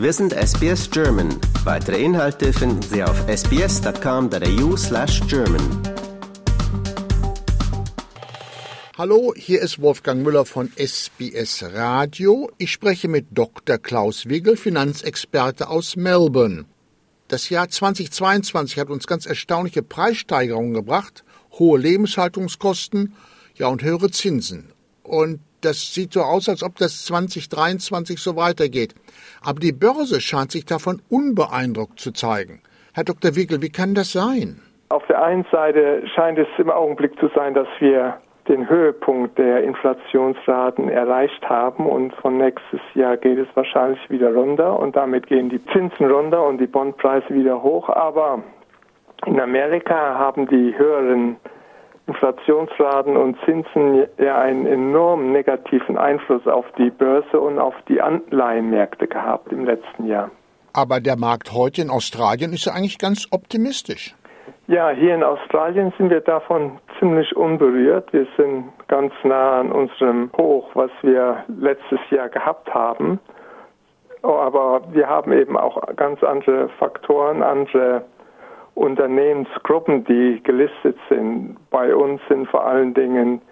Wir sind SBS German. Weitere Inhalte finden Sie auf sbs.com.au slash German. Hallo, hier ist Wolfgang Müller von SBS Radio. Ich spreche mit Dr. Klaus Wigel, Finanzexperte aus Melbourne. Das Jahr 2022 hat uns ganz erstaunliche Preissteigerungen gebracht, hohe Lebenshaltungskosten, ja und höhere Zinsen. Und das sieht so aus, als ob das 2023 so weitergeht. Aber die Börse scheint sich davon unbeeindruckt zu zeigen. Herr Dr. Wickel, wie kann das sein? Auf der einen Seite scheint es im Augenblick zu sein, dass wir den Höhepunkt der Inflationsraten erreicht haben und von nächstes Jahr geht es wahrscheinlich wieder runter und damit gehen die Zinsen runter und die Bondpreise wieder hoch. Aber in Amerika haben die höheren Inflationsraten und Zinsen ja einen enorm negativen Einfluss auf die Börse und auf die Anleihenmärkte gehabt im letzten Jahr. Aber der Markt heute in Australien ist ja eigentlich ganz optimistisch. Ja, hier in Australien sind wir davon ziemlich unberührt. Wir sind ganz nah an unserem Hoch, was wir letztes Jahr gehabt haben. Aber wir haben eben auch ganz andere Faktoren, andere Unternehmensgruppen, die gelistet sind. Bei uns sind vor allen Dingen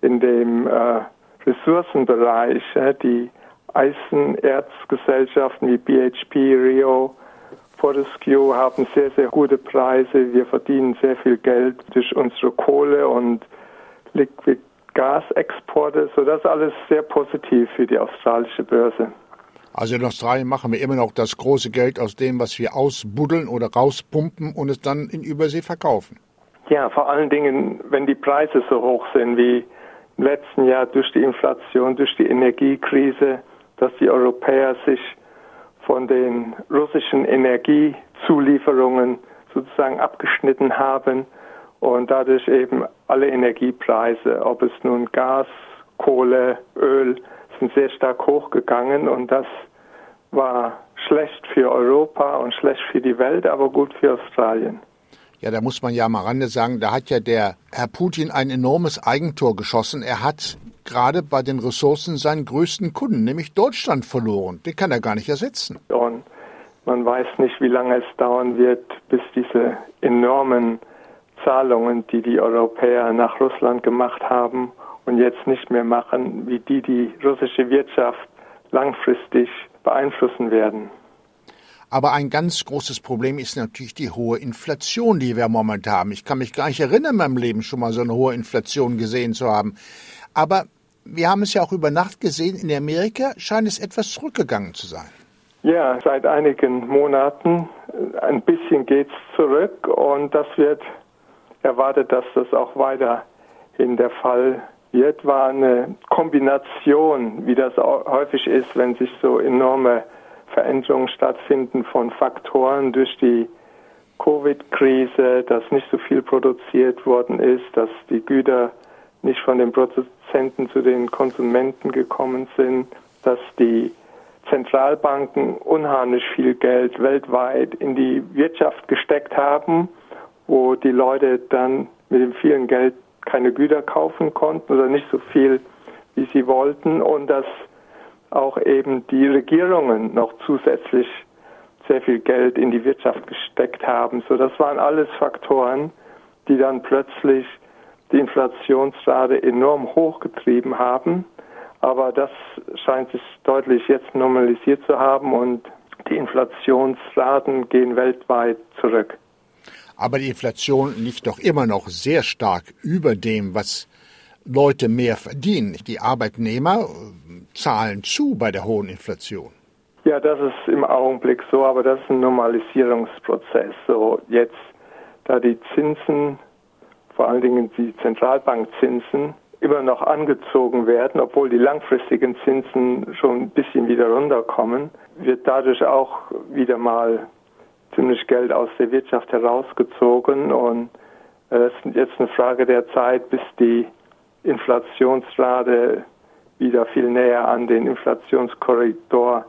in dem äh, Ressourcenbereich äh, die Eisenerzgesellschaften wie BHP, Rio, Fortescue haben sehr, sehr gute Preise. Wir verdienen sehr viel Geld durch unsere Kohle und Liquid Gasexporte, so das alles sehr positiv für die australische Börse. Also in Australien machen wir immer noch das große Geld aus dem, was wir ausbuddeln oder rauspumpen und es dann in Übersee verkaufen. Ja, vor allen Dingen, wenn die Preise so hoch sind wie im letzten Jahr durch die Inflation, durch die Energiekrise, dass die Europäer sich von den russischen Energiezulieferungen sozusagen abgeschnitten haben und dadurch eben alle Energiepreise, ob es nun Gas, Kohle, Öl, sind sehr stark hochgegangen und das war schlecht für Europa und schlecht für die Welt, aber gut für Australien. Ja, da muss man ja am Rande sagen, da hat ja der Herr Putin ein enormes Eigentor geschossen. Er hat gerade bei den Ressourcen seinen größten Kunden, nämlich Deutschland, verloren. Den kann er gar nicht ersetzen. Und man weiß nicht, wie lange es dauern wird, bis diese enormen Zahlungen, die die Europäer nach Russland gemacht haben und jetzt nicht mehr machen, wie die die russische Wirtschaft langfristig beeinflussen werden. Aber ein ganz großes Problem ist natürlich die hohe Inflation, die wir momentan haben. Ich kann mich gar nicht erinnern, in meinem Leben schon mal so eine hohe Inflation gesehen zu haben. Aber wir haben es ja auch über Nacht gesehen, in Amerika scheint es etwas zurückgegangen zu sein. Ja, seit einigen Monaten ein bisschen geht es zurück und das wird erwartet, dass das auch weiterhin der Fall wird, war eine Kombination, wie das häufig ist, wenn sich so enorme Veränderungen stattfinden von Faktoren durch die Covid-Krise, dass nicht so viel produziert worden ist, dass die Güter nicht von den Produzenten zu den Konsumenten gekommen sind, dass die Zentralbanken unheimlich viel Geld weltweit in die Wirtschaft gesteckt haben, wo die Leute dann mit dem vielen Geld keine Güter kaufen konnten oder nicht so viel, wie sie wollten und dass auch eben die Regierungen noch zusätzlich sehr viel Geld in die Wirtschaft gesteckt haben. So, das waren alles Faktoren, die dann plötzlich die Inflationsrate enorm hochgetrieben haben. Aber das scheint sich deutlich jetzt normalisiert zu haben und die Inflationsraten gehen weltweit zurück. Aber die Inflation liegt doch immer noch sehr stark über dem, was Leute mehr verdienen. Die Arbeitnehmer äh, zahlen zu bei der hohen Inflation. Ja, das ist im Augenblick so, aber das ist ein Normalisierungsprozess. So jetzt, da die Zinsen, vor allen Dingen die Zentralbankzinsen, immer noch angezogen werden, obwohl die langfristigen Zinsen schon ein bisschen wieder runterkommen, wird dadurch auch wieder mal ziemlich Geld aus der Wirtschaft herausgezogen und äh, es ist jetzt eine Frage der Zeit, bis die Inflationsrate wieder viel näher an den Inflationskorridor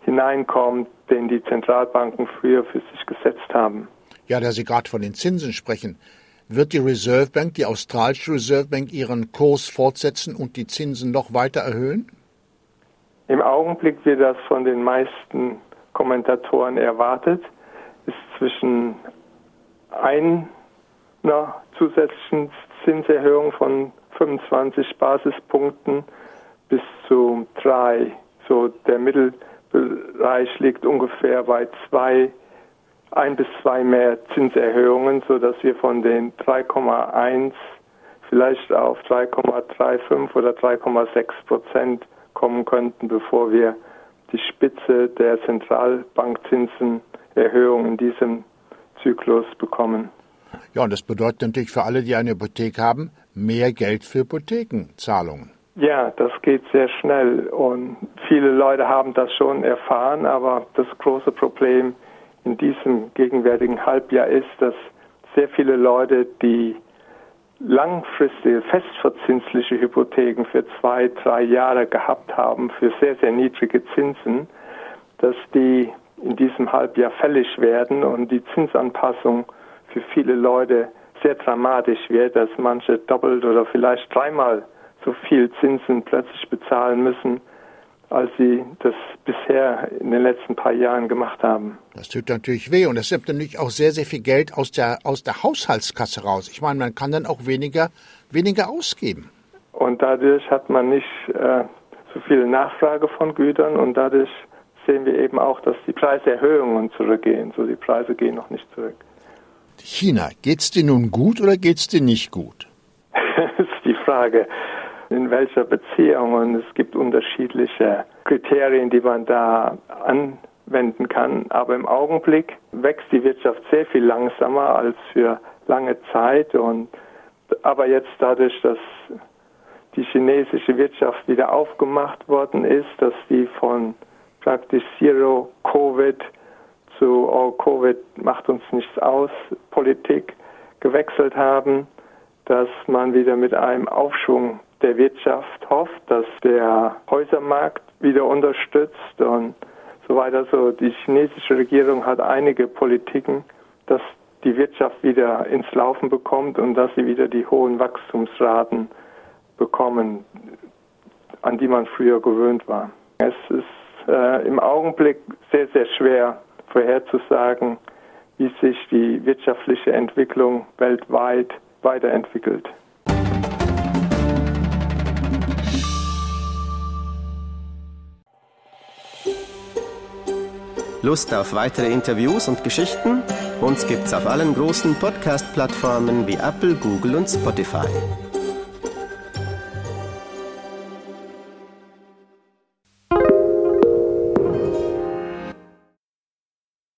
hineinkommt, den die Zentralbanken früher für sich gesetzt haben. Ja, da Sie gerade von den Zinsen sprechen, wird die Reserve Bank, die australische Reserve Bank, ihren Kurs fortsetzen und die Zinsen noch weiter erhöhen? Im Augenblick wird das von den meisten Kommentatoren erwartet, ist zwischen einer zusätzlichen Zinserhöhung von 25 Basispunkten bis zu drei. So der Mittelbereich liegt ungefähr bei zwei, ein bis zwei mehr Zinserhöhungen, so dass wir von den 3,1 vielleicht auf 3,35 oder 3,6 Prozent kommen könnten, bevor wir die Spitze der Zentralbankzinsenerhöhung in diesem Zyklus bekommen. Ja, und das bedeutet natürlich für alle, die eine Hypothek haben, mehr Geld für Hypothekenzahlungen. Ja, das geht sehr schnell und viele Leute haben das schon erfahren, aber das große Problem in diesem gegenwärtigen Halbjahr ist, dass sehr viele Leute, die langfristige festverzinsliche Hypotheken für zwei, drei Jahre gehabt haben für sehr, sehr niedrige Zinsen, dass die in diesem Halbjahr fällig werden und die Zinsanpassung für viele Leute sehr dramatisch wird, dass manche doppelt oder vielleicht dreimal so viel Zinsen plötzlich bezahlen müssen, als sie das bisher in den letzten paar Jahren gemacht haben. Das tut natürlich weh und das nimmt natürlich auch sehr, sehr viel Geld aus der, aus der Haushaltskasse raus. Ich meine, man kann dann auch weniger, weniger ausgeben. Und dadurch hat man nicht äh, so viel Nachfrage von Gütern und dadurch sehen wir eben auch, dass die Preiserhöhungen zurückgehen. So die Preise gehen noch nicht zurück. China, geht's dir nun gut oder geht's dir nicht gut? das ist die Frage in welcher Beziehung. Und es gibt unterschiedliche Kriterien, die man da anwenden kann. Aber im Augenblick wächst die Wirtschaft sehr viel langsamer als für lange Zeit. Und aber jetzt dadurch, dass die chinesische Wirtschaft wieder aufgemacht worden ist, dass die von praktisch Zero Covid zu Oh Covid macht uns nichts aus Politik gewechselt haben, dass man wieder mit einem Aufschwung der Wirtschaft hofft, dass der Häusermarkt wieder unterstützt und so weiter. So die chinesische Regierung hat einige Politiken, dass die Wirtschaft wieder ins Laufen bekommt und dass sie wieder die hohen Wachstumsraten bekommen, an die man früher gewöhnt war. Es ist äh, im Augenblick sehr, sehr schwer vorherzusagen, wie sich die wirtschaftliche Entwicklung weltweit weiterentwickelt. Lust auf weitere Interviews und Geschichten? Uns gibt's auf allen großen Podcast-Plattformen wie Apple, Google und Spotify.